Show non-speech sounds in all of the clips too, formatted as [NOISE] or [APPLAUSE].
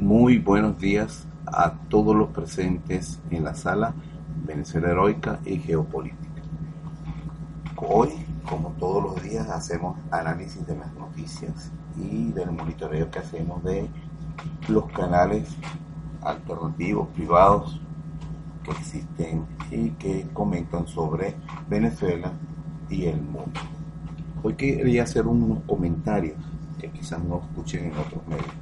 Muy buenos días a todos los presentes en la sala Venezuela Heroica y Geopolítica. Hoy, como todos los días, hacemos análisis de las noticias y del monitoreo que hacemos de los canales alternativos, privados que existen y que comentan sobre Venezuela y el mundo. Hoy quería hacer unos comentarios que quizás no escuchen en otros medios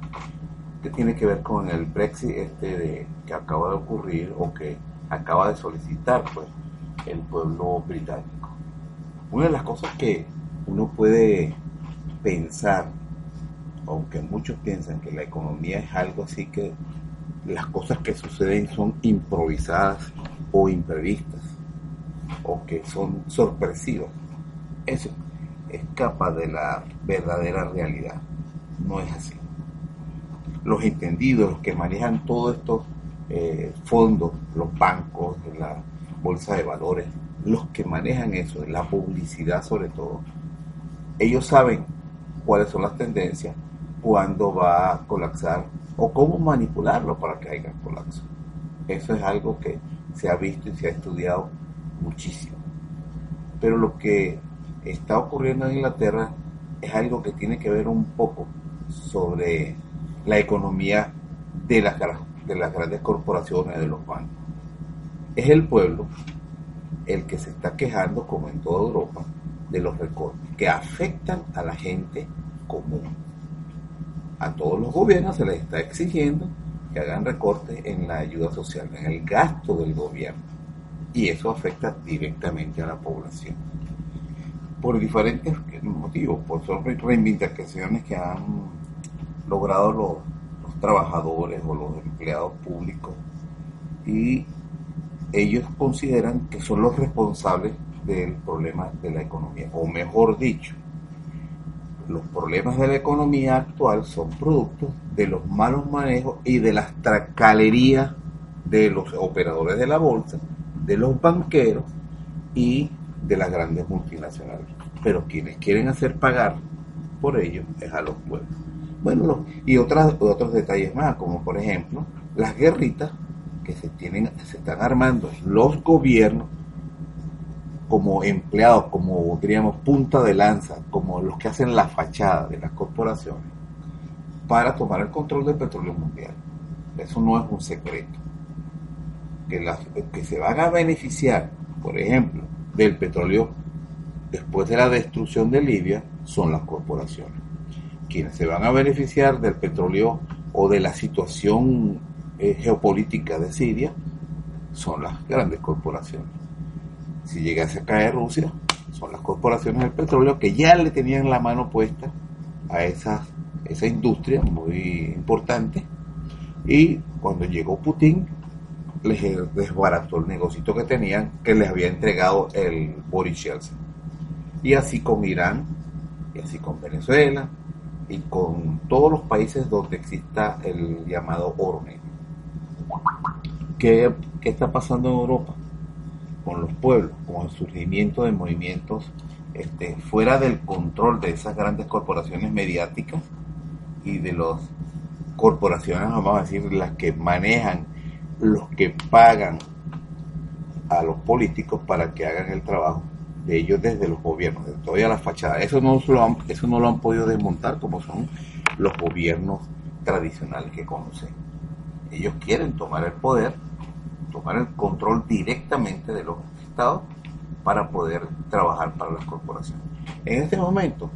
que tiene que ver con el Brexit este de, que acaba de ocurrir o que acaba de solicitar pues el pueblo británico. Una de las cosas que uno puede pensar, aunque muchos piensan que la economía es algo así que las cosas que suceden son improvisadas o imprevistas o que son sorpresivas. Eso escapa de la verdadera realidad. No es así los entendidos, los que manejan todos estos eh, fondos, los bancos, la bolsa de valores, los que manejan eso, la publicidad sobre todo, ellos saben cuáles son las tendencias, cuándo va a colapsar o cómo manipularlo para que haya colapso. Eso es algo que se ha visto y se ha estudiado muchísimo. Pero lo que está ocurriendo en Inglaterra es algo que tiene que ver un poco sobre la economía de las, de las grandes corporaciones, de los bancos. Es el pueblo el que se está quejando, como en toda Europa, de los recortes que afectan a la gente común. A todos los gobiernos se les está exigiendo que hagan recortes en la ayuda social, en el gasto del gobierno. Y eso afecta directamente a la población. Por diferentes motivos, por son reivindicaciones que han logrado los, trabajadores o los empleados públicos y ellos consideran que son los responsables del problema de la economía, o mejor dicho, los problemas de la economía actual son productos de los malos manejos y de las tracalerías de los operadores de la bolsa, de los banqueros y de las grandes multinacionales. Pero quienes quieren hacer pagar por ello es a los pueblos. Bueno, y otras, otros detalles más, como por ejemplo las guerritas que se, tienen, se están armando los gobiernos como empleados, como diríamos punta de lanza, como los que hacen la fachada de las corporaciones, para tomar el control del petróleo mundial. Eso no es un secreto. Que, las, que se van a beneficiar, por ejemplo, del petróleo después de la destrucción de Libia son las corporaciones quienes se van a beneficiar del petróleo o de la situación eh, geopolítica de Siria son las grandes corporaciones. Si llegase a caer Rusia, son las corporaciones del petróleo que ya le tenían la mano puesta a esa, industria muy importante. Y cuando llegó Putin, les desbarató el negocito que tenían, que les había entregado el Boris Yeltsin. Y así con Irán, y así con Venezuela, y con todos los países donde exista el llamado oro negro. ¿Qué, está pasando en Europa? Con los pueblos, con el surgimiento de movimientos este, fuera del control de esas grandes corporaciones mediáticas y de las corporaciones, vamos a decir, las que manejan, los que pagan a los políticos para que hagan el trabajo de ellos desde los gobiernos, de todavía la fachada. Eso no, lo han, eso no lo han podido desmontar como son los gobiernos tradicionales que conocen. Ellos quieren tomar el poder, tomar el control directamente de los estados para poder trabajar para las corporaciones. En este momento,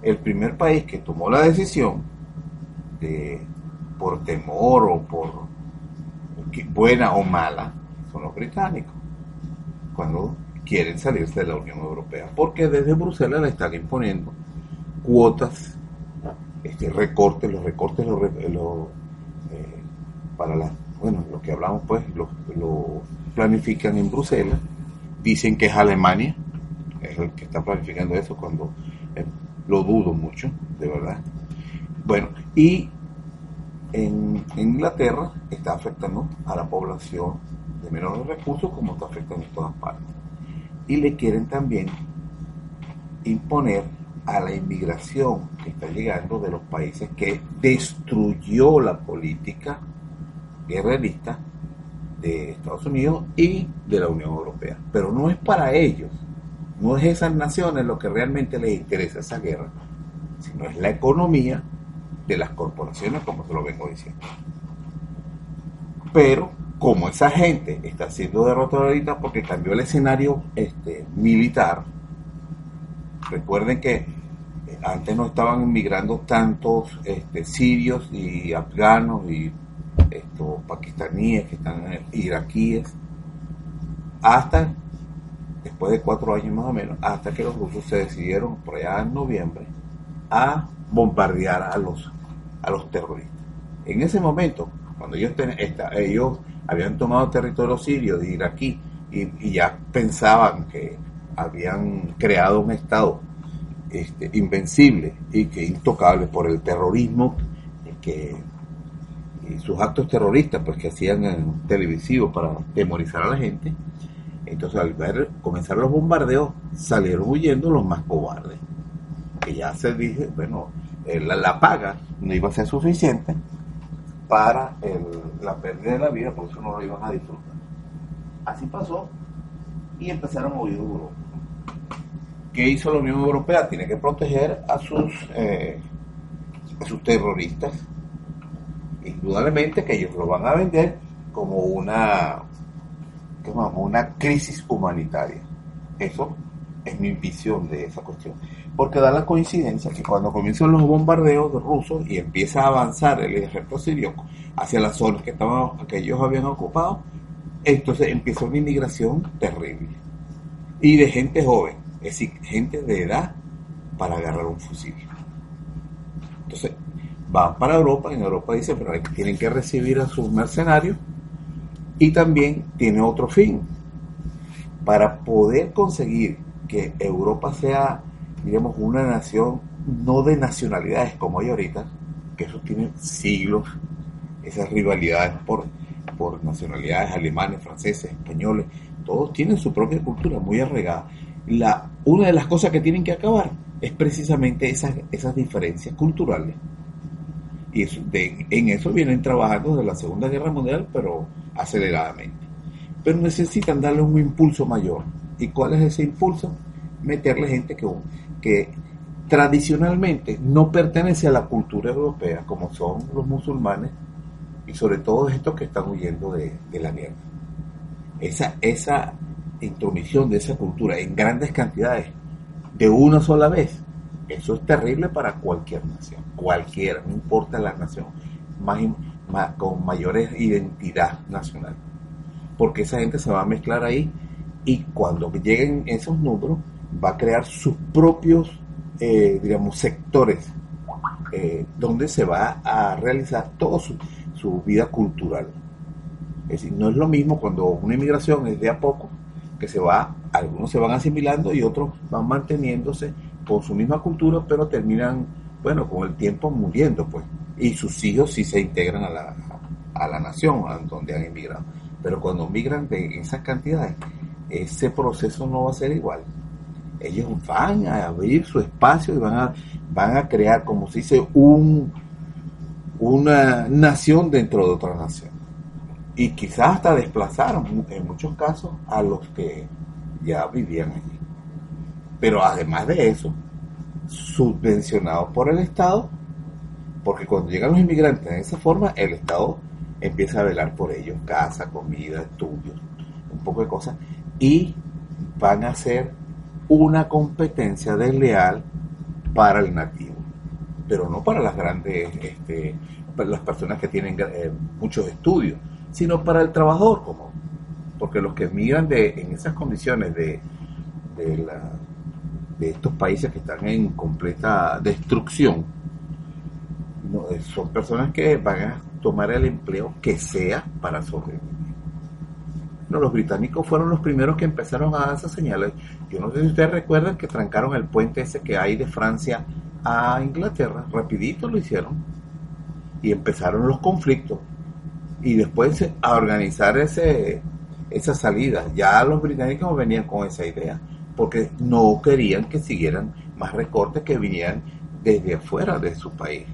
el primer país que tomó la decisión de por temor o por buena o mala son los británicos. Cuando quieren salirse de la Unión Europea, porque desde Bruselas le están imponiendo cuotas, este, recortes, los recortes los, eh, para la, bueno, lo que hablamos pues, lo, planifican en Bruselas, dicen que es Alemania, es el que está planificando eso cuando eh, lo dudo mucho, de verdad. Bueno, y en, Inglaterra está afectando a la población de menores recursos como está afectando en todas partes. Y le quieren también imponer a la inmigración que está llegando de los países que destruyó la política guerrerista de Estados Unidos y de la Unión Europea. Pero no es para ellos, no es esas naciones lo que realmente les interesa esa guerra, sino es la economía de las corporaciones, como se lo vengo diciendo. Pero como esa gente está siendo derrotada ahorita porque cambió el escenario este, militar, recuerden que eh, antes no estaban inmigrando tantos este, sirios y afganos y estos pakistaníes que están iraquíes, hasta después de cuatro años más o menos, hasta que los rusos se decidieron por allá en noviembre a bombardear a los a los terroristas. En ese momento, cuando ellos, ellos habían tomado territorio sirio de iraquí y, y ya pensaban que habían creado un Estado este, invencible y que intocable por el terrorismo que, y sus actos terroristas pues que hacían en televisivo para temorizar a la gente. Entonces al ver comenzar los bombardeos salieron huyendo los más cobardes que ya se dije bueno eh, la, paga no iba a ser suficiente para la pérdida de la vida, por eso no lo iban a disfrutar. Así pasó y empezaron a huir de Europa. ¿Qué hizo la Unión Europea? Tiene que proteger a sus, eh, a sus terroristas. Indudablemente que ellos lo van a vender como una, una crisis humanitaria. Eso es mi visión de esa cuestión porque da la coincidencia que cuando comienzan los bombardeos rusos y empieza a avanzar el ejército sirio hacia las zonas que, estaban, que ellos habían ocupado, entonces empieza una inmigración terrible. Y de gente joven, es decir, gente de edad para agarrar un fusil. Entonces, van para Europa, en Europa dicen, pero tienen que recibir a sus mercenarios y también tiene otro fin. Para poder conseguir que Europa sea digamos, una nación no de nacionalidades como hay ahorita, que eso tiene siglos, esas rivalidades por, por nacionalidades alemanes, franceses, españoles, todos tienen su propia cultura muy arraigada. La, una de las cosas que tienen que acabar es precisamente esas, esas diferencias culturales. Y en eso vienen trabajando desde la Segunda Guerra Mundial, pero aceleradamente. Pero necesitan darle un impulso mayor. ¿Y cuál es ese impulso? Meterle gente que, que tradicionalmente no pertenece a la cultura europea, como son los musulmanes y sobre todo estos que están huyendo de, la guerra. Esa, esa intromisión de esa cultura en grandes cantidades de una sola vez, eso es terrible para cualquier nación, cualquiera, no importa la nación, con mayores identidad nacional, porque esa gente se va a mezclar ahí y cuando lleguen esos números, va a crear sus propios, eh, digamos, sectores eh, donde se va a realizar toda su, vida cultural. Es decir, no es lo mismo cuando una inmigración es de a poco, que se va, algunos se van asimilando y otros van manteniéndose con su misma cultura, pero terminan, bueno, con el tiempo muriendo, pues. Y sus hijos sí se integran a la, a la nación a donde han inmigrado. Pero cuando migran de esas cantidades, ese proceso no va a ser igual ellos van a abrir su espacio y van a, van a crear, como se dice, un, una nación dentro de otra nación. Y quizás hasta desplazaron en muchos casos a los que ya vivían allí. Pero además de eso, subvencionados por el Estado, porque cuando llegan los inmigrantes de esa forma, el Estado empieza a velar por ellos, casa, comida, estudios, un poco de cosas, y van a ser una competencia desleal para el nativo, pero no para las grandes, este, las personas que tienen eh, muchos estudios, sino para el trabajador común, porque los que migran de, en esas condiciones de, de, de estos países que están en completa destrucción, eh, son personas que van a tomar el empleo que sea para sobrevivir. No, los británicos fueron los primeros que empezaron a dar esas señales. Yo no sé si ustedes recuerdan que trancaron el puente ese que hay de Francia a Inglaterra. Rapidito lo hicieron. Y empezaron los conflictos. Y después a organizar ese, esa salida. Ya los británicos venían con esa idea. Porque no querían que siguieran más recortes que vinieran desde afuera de su país.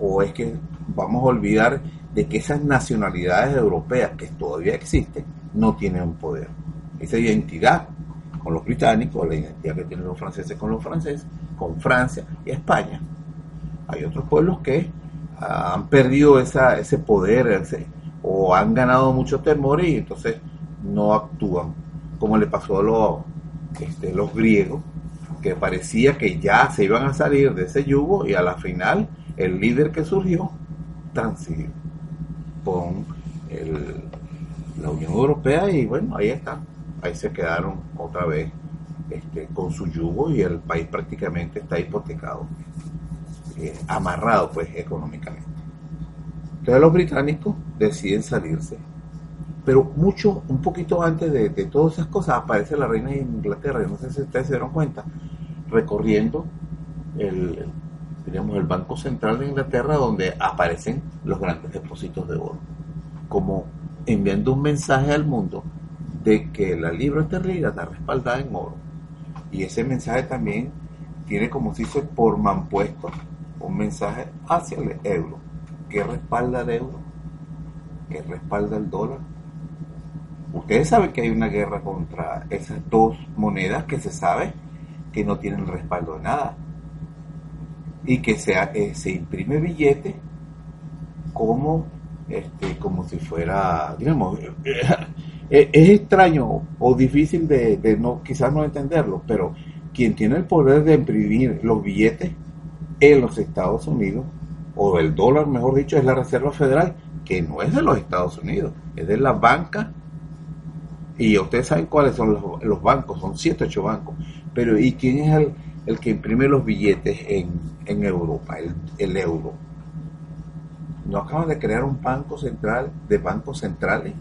O es que vamos a olvidar de que esas nacionalidades europeas que todavía existen no tienen poder. Esa identidad con los británicos, la identidad que tienen los franceses con los franceses, con Francia y España. Hay otros pueblos que ah, han perdido esa, ese poder o han ganado mucho temor y entonces no actúan, como le pasó a los, este, los griegos, que parecía que ya se iban a salir de ese yugo y a la final el líder que surgió transigió con Unión Europea y bueno, ahí está, ahí se quedaron otra vez este, con su yugo y el país prácticamente está hipotecado, eh, amarrado pues económicamente. Entonces los británicos deciden salirse. Pero mucho, un poquito antes de, todas esas cosas, aparece la reina de Inglaterra, no sé si ustedes se dieron cuenta, recorriendo el, digamos, el Banco Central de Inglaterra, donde aparecen los grandes depósitos de oro, como enviando un mensaje al mundo de que la libra esterlina está respaldada en oro. Y ese mensaje también tiene, como se dice, por manpuesto, un mensaje hacia el euro. ¿Qué respalda el euro? ¿Qué respalda el dólar? Ustedes saben que hay una guerra contra esas dos monedas que se sabe que no tienen respaldo de nada y que sea, eh, se imprime billete como, este, como si fuera, digamos, [LAUGHS] eh, es extraño o difícil de, no, quizás no entenderlo, pero quien tiene el poder de imprimir los billetes en los Estados Unidos, o el dólar, mejor dicho, es la Reserva Federal, que no es de los Estados Unidos, es de la banca. Y ustedes saben cuáles son los, bancos, son 7, 8 bancos. Pero ¿y quién es el, el que imprime los billetes en, en Europa, el, euro. ¿No acaban de crear un banco central de bancos centrales?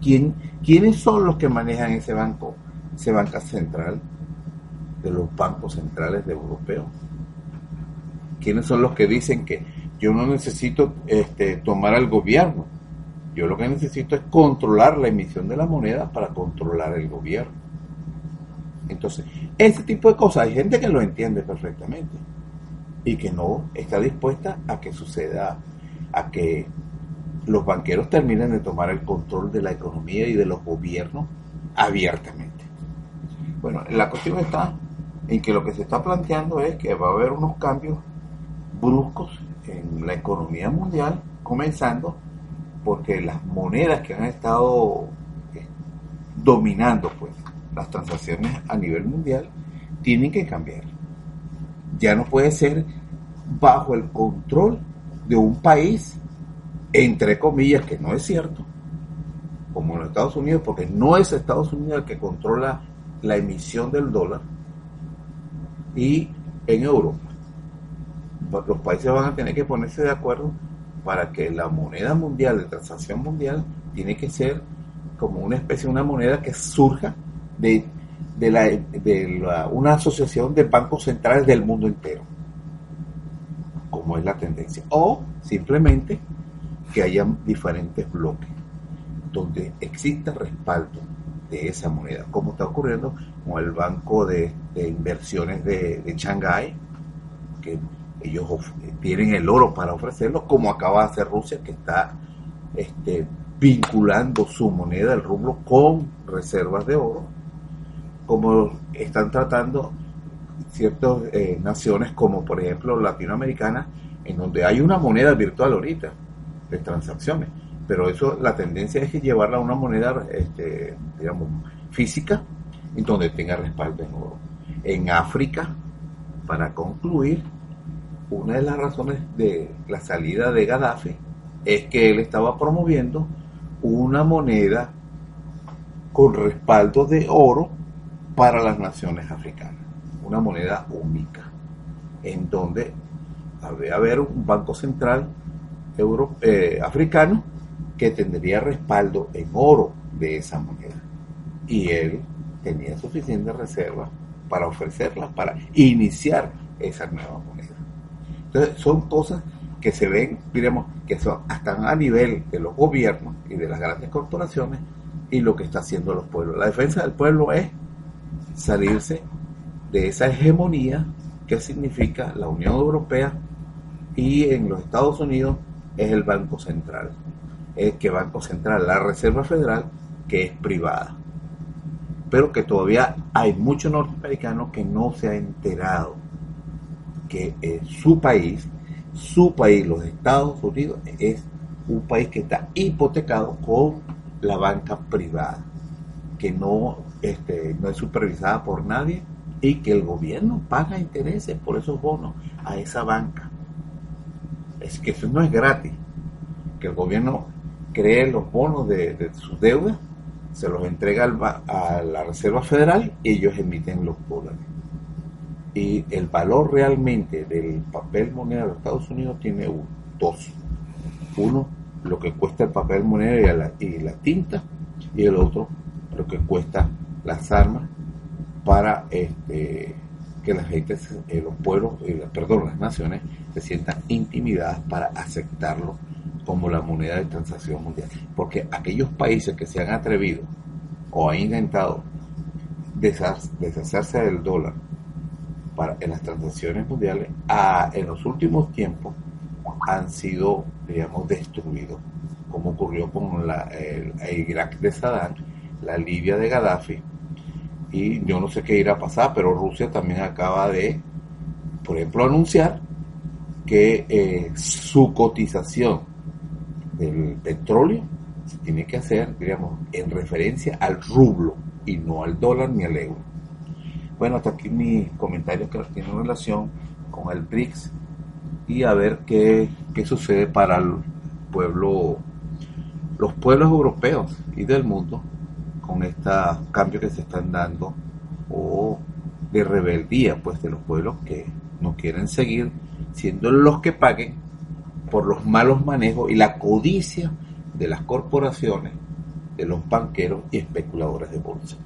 ¿Quién, ¿Quiénes son los que manejan ese banco, ese banco central de los bancos centrales de europeos? ¿Quiénes son los que dicen que yo no necesito este, tomar al gobierno? Yo lo que necesito es controlar la emisión de la moneda para controlar el gobierno. Entonces, ese tipo de cosas, hay gente que lo entiende perfectamente y que no está dispuesta a que suceda, a que los banqueros terminen de tomar el control de la economía y de los gobiernos abiertamente. Bueno, la cuestión está en que lo que se está planteando es que va a haber unos cambios bruscos en la economía mundial, comenzando porque las monedas que han estado eh, dominando pues las transacciones a nivel mundial tienen que cambiar ya no puede ser bajo el control de un país, entre comillas, que no es cierto, como en los Estados Unidos, porque no es Estados Unidos el que controla la emisión del dólar, y en Europa. Los países van a tener que ponerse de acuerdo para que la moneda mundial de transacción mundial tiene que ser como una especie de una moneda que surja de de, la, de una asociación de bancos centrales del mundo entero, como es la tendencia. O simplemente que haya diferentes bloques donde exista respaldo de esa moneda, como está ocurriendo con el Banco de, Inversiones de, de Shanghái, que ellos tienen el oro para ofrecerlo, como acaba de hacer Rusia, que está este, vinculando su moneda, el rublo, con reservas de oro como están tratando ciertas eh, naciones como por ejemplo latinoamericanas, en donde hay una moneda virtual ahorita de transacciones, pero eso la tendencia es llevarla a una moneda, este, digamos, física, en donde tenga respaldo en oro. En África, para concluir, una de las razones de la salida de Gaddafi es que él estaba promoviendo una moneda con respaldo de oro para las naciones africanas, una moneda única, en donde había haber un banco central eh, africano que tendría respaldo en oro de esa moneda. Y él tenía suficiente reserva para ofrecerla, para iniciar esa nueva moneda. Entonces, son cosas que se ven, diremos, que son hasta a nivel de los gobiernos y de las grandes corporaciones y lo que está haciendo los pueblos. La defensa del pueblo es salirse de esa hegemonía que significa la Unión Europea y en los Estados Unidos es el Banco Central. Es que Banco Central, la Reserva Federal, que es privada. Pero que todavía hay muchos norteamericanos que no se ha enterado que su país, su país, los Estados Unidos, es un país que está hipotecado con la banca privada, que no, este, no es supervisada por nadie y que el gobierno paga intereses por esos bonos a esa banca. Es que eso no es gratis, que el gobierno cree los bonos de, sus deudas, se los entrega a la Reserva Federal y ellos emiten los dólares y el valor realmente del papel moneda de Estados Unidos tiene dos. Uno, lo que cuesta el papel moneda y la, tinta, y el otro, lo que cuesta las armas para este, que la gente, los pueblos, eh, perdón, las naciones se sientan intimidadas para aceptarlo como la moneda de transacción mundial. Porque aquellos países que se han atrevido o han intentado deshacerse del dólar en las transacciones mundiales en los últimos tiempos han sido, digamos, destruidos, como ocurrió con la, el, Irak de Saddam, la Libia de Gaddafi, y yo no sé qué irá a pasar, pero Rusia también acaba de, por ejemplo, anunciar que eh, su cotización del petróleo se tiene que hacer, digamos, en referencia al rublo y no al dólar ni al euro. Bueno, hasta aquí mis comentarios que tienen relación con el BRICS y a ver qué, sucede para el pueblo, los pueblos europeos y del mundo con estos cambios que se están dando o de rebeldía pues de los pueblos que no quieren seguir siendo los que paguen por los malos manejos y la codicia de las corporaciones, de los banqueros y especuladores de bolsa.